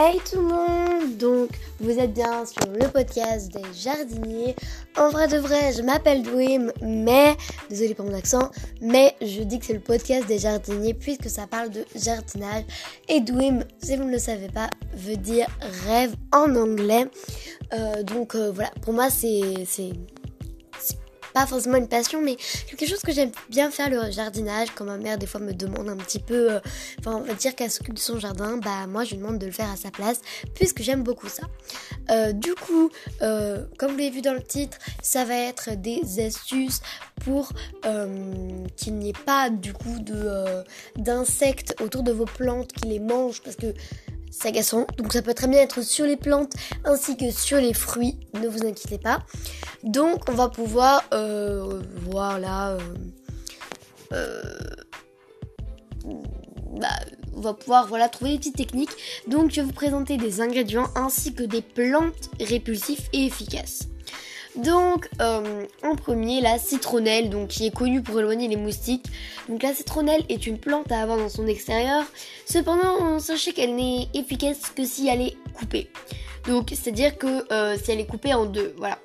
Hey tout le monde Donc vous êtes bien sur le podcast des jardiniers. En vrai de vrai, je m'appelle Dwim, mais désolé pour mon accent, mais je dis que c'est le podcast des jardiniers puisque ça parle de jardinage. Et Dwim, si vous ne le savez pas, veut dire rêve en anglais. Euh, donc euh, voilà, pour moi c'est forcément une passion, mais quelque chose que j'aime bien faire le jardinage. Quand ma mère des fois me demande un petit peu, euh, enfin on va dire qu'elle s'occupe de son jardin, bah moi je lui demande de le faire à sa place, puisque j'aime beaucoup ça. Euh, du coup, euh, comme vous l'avez vu dans le titre, ça va être des astuces pour qu'il n'y ait pas du coup de d'insectes autour de vos plantes qui les mangent, parce que c'est agaçant. Donc ça peut très bien être sur les plantes ainsi que sur les fruits. Ne vous inquiétez pas. Donc on va pouvoir euh, voir là. Euh, euh, bah, on va pouvoir voilà trouver des petites techniques. Donc je vais vous présenter des ingrédients ainsi que des plantes répulsives et efficaces. Donc, euh, en premier, la citronnelle, donc qui est connue pour éloigner les moustiques. Donc, la citronnelle est une plante à avoir dans son extérieur. Cependant, sachez qu'elle n'est efficace que si elle est coupée. Donc, c'est-à-dire que euh, si elle est coupée en deux, voilà.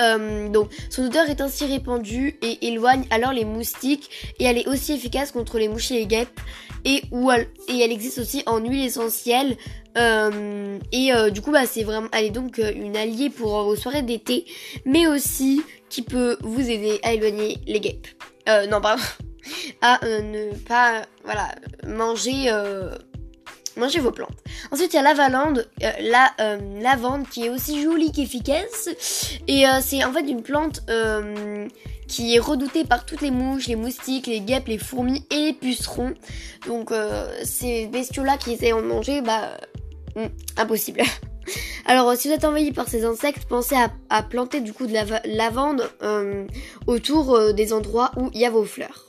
Euh, donc, son odeur est ainsi répandue et éloigne alors les moustiques et elle est aussi efficace contre les mouches et guêpes et, elle, et elle existe aussi en huile essentielle euh, et euh, du coup bah c'est vraiment elle est donc une alliée pour vos soirées d'été mais aussi qui peut vous aider à éloigner les guêpes. non pardon à ne pas voilà manger Mangez vos plantes. Ensuite, il y a la lavande, euh, la euh, lavande qui est aussi jolie qu'efficace. Et euh, c'est en fait une plante qui est redoutée par toutes les mouches, les moustiques, les guêpes, les fourmis et les pucerons. Donc ces bestiaux-là qui essaient de manger, bah hmm, impossible. Alors si vous êtes envahi par ces insectes, pensez à, à planter du coup de la lavande autour des endroits où il y a vos fleurs.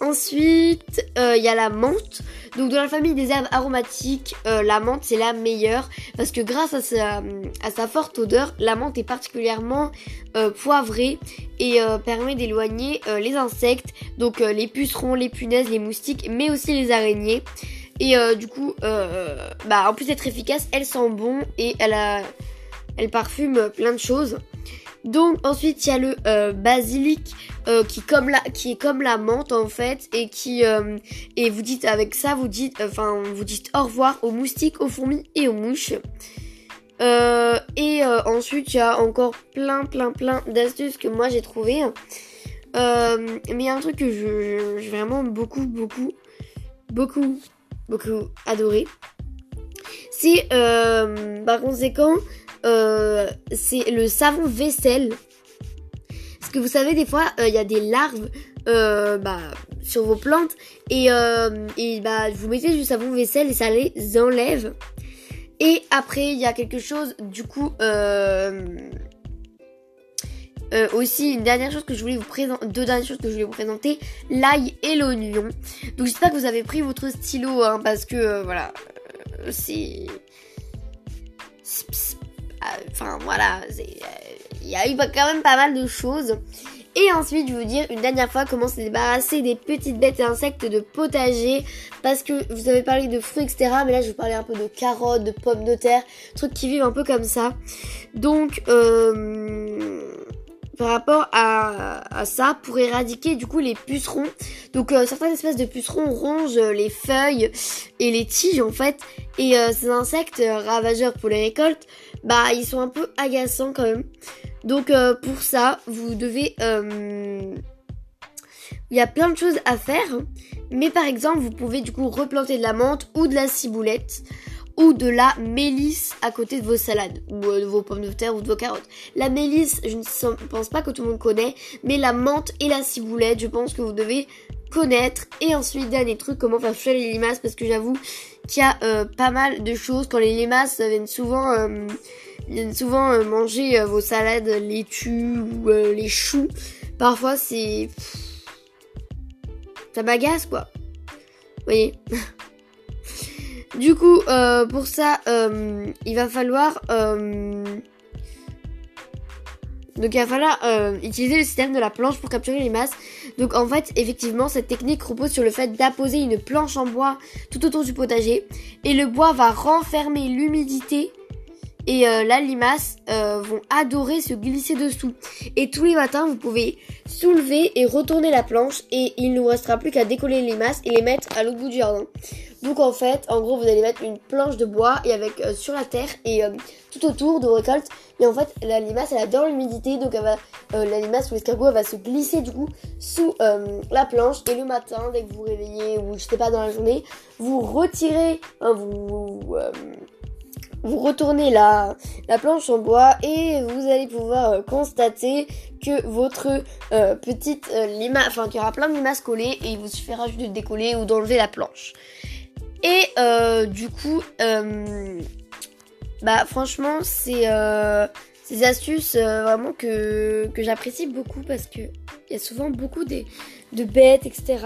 Ensuite, euh, il y a la menthe. Donc dans la famille des herbes aromatiques, euh, la menthe c'est la meilleure parce que grâce à sa, forte odeur, la menthe est particulièrement euh, poivrée et permet d'éloigner les insectes, donc les pucerons, les punaises, les moustiques, mais aussi les araignées. Et du coup, bah, en plus d'être efficace, elle sent bon et elle, elle parfume plein de choses. Donc ensuite il y a le euh, basilic euh, qui, est comme la menthe en fait et qui euh, et vous dites avec ça vous dites enfin vous dites au revoir aux moustiques, aux fourmis et aux mouches. et ensuite il y a encore plein plein plein d'astuces que moi j'ai trouvé. mais il y a un truc que je, vraiment beaucoup beaucoup beaucoup beaucoup adoré. C'est par conséquent euh, c'est le savon vaisselle. Parce que vous savez, des fois, euh, il y a des larves euh, bah, sur vos plantes et, bah, vous mettez du savon vaisselle et ça les enlève. Et après, il y a quelque chose, du coup, aussi une dernière chose que je voulais vous présenter, deux dernières choses que je voulais vous présenter, l'ail et l'oignon. Donc j'espère que vous avez pris votre stylo, hein, parce que voilà, c'est Enfin voilà, euh, il y a eu quand même pas mal de choses. Et ensuite, je vais vous dire une dernière fois comment se débarrasser des petites bêtes et insectes de potager. Parce que vous avez parlé de fruits, etc. Mais là, je vous parler un peu de carottes, de pommes de terre. Trucs qui vivent un peu comme ça. Donc, euh, par rapport à, ça, pour éradiquer du coup les pucerons. Donc, euh, certaines espèces de pucerons rongent les feuilles et les tiges en fait. Et ces insectes ravageurs pour les récoltes bah ils sont un peu agaçants quand même. Donc euh, pour ça, vous devez... Euh, il y a plein de choses à faire. Mais par exemple, vous pouvez du coup replanter de la menthe ou de la ciboulette ou de la mélisse à côté de vos salades, ou euh, de vos pommes de terre ou de vos carottes. La mélisse, je ne pense pas que tout le monde connaît, mais la menthe et la ciboulette, je pense que vous devez connaître. Et ensuite, dernier truc, comment faire fuir les limaces, parce que j'avoue qu'il y a euh, pas mal de choses. Quand les limaces viennent souvent, euh, viennent souvent euh, manger vos salades laitues ou les choux, parfois c'est... Ça m'agace quoi. Vous voyez Du coup, pour ça, il va falloir... Donc il va falloir euh, utiliser le système de la planche pour capturer les masses. Donc en fait, effectivement, cette technique repose sur le fait d'apposer une planche en bois tout autour du potager. Et le bois va renfermer l'humidité. Et euh, là, euh, vont adorer se glisser dessous. Et tous les matins, vous pouvez soulever et retourner la planche. Et il ne vous restera plus qu'à décoller les limaces et les mettre à l'autre bout du jardin. Donc en fait, en gros, vous allez mettre une planche de bois et avec sur la terre et tout autour de récolte. Et en fait, la limace, elle adore l'humidité, donc elle va, euh, la limace ou l'escargot, elle va se glisser du coup sous euh, la planche. Et le matin, dès que vous vous réveillez ou je sais pas dans la journée, vous retirez, vous, euh, vous retournez la, la planche en bois et vous allez pouvoir constater que votre petite limace, enfin qu'il y aura plein de limaces collées et il vous suffira juste de décoller ou d'enlever la planche. Et du coup, bah franchement, c'est euh, ces astuces euh, vraiment que, que j'apprécie beaucoup parce que il y a souvent beaucoup de, bêtes, etc.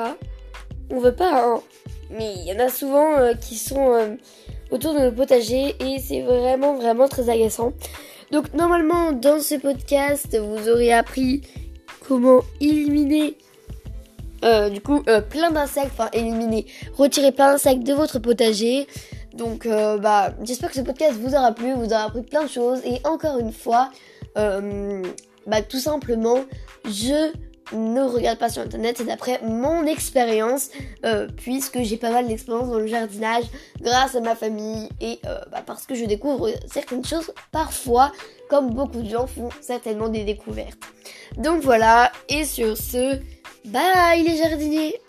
On veut pas, hein, mais il y en a souvent euh, qui sont autour de nos potagers et c'est vraiment vraiment très agaçant. Donc normalement dans ce podcast vous aurez appris comment éliminer du coup plein d'insectes, enfin éliminer, retirer plein d'insectes de votre potager. Donc euh, bah j'espère que ce podcast vous aura plu, vous aura appris plein de choses et encore une fois, euh, bah tout simplement, je ne regarde pas sur internet, c'est d'après mon expérience, euh, puisque j'ai pas mal d'expérience dans le jardinage grâce à ma famille et bah, parce que je découvre certaines choses parfois, comme beaucoup de gens font certainement des découvertes. Donc voilà, et sur ce, bye les jardiniers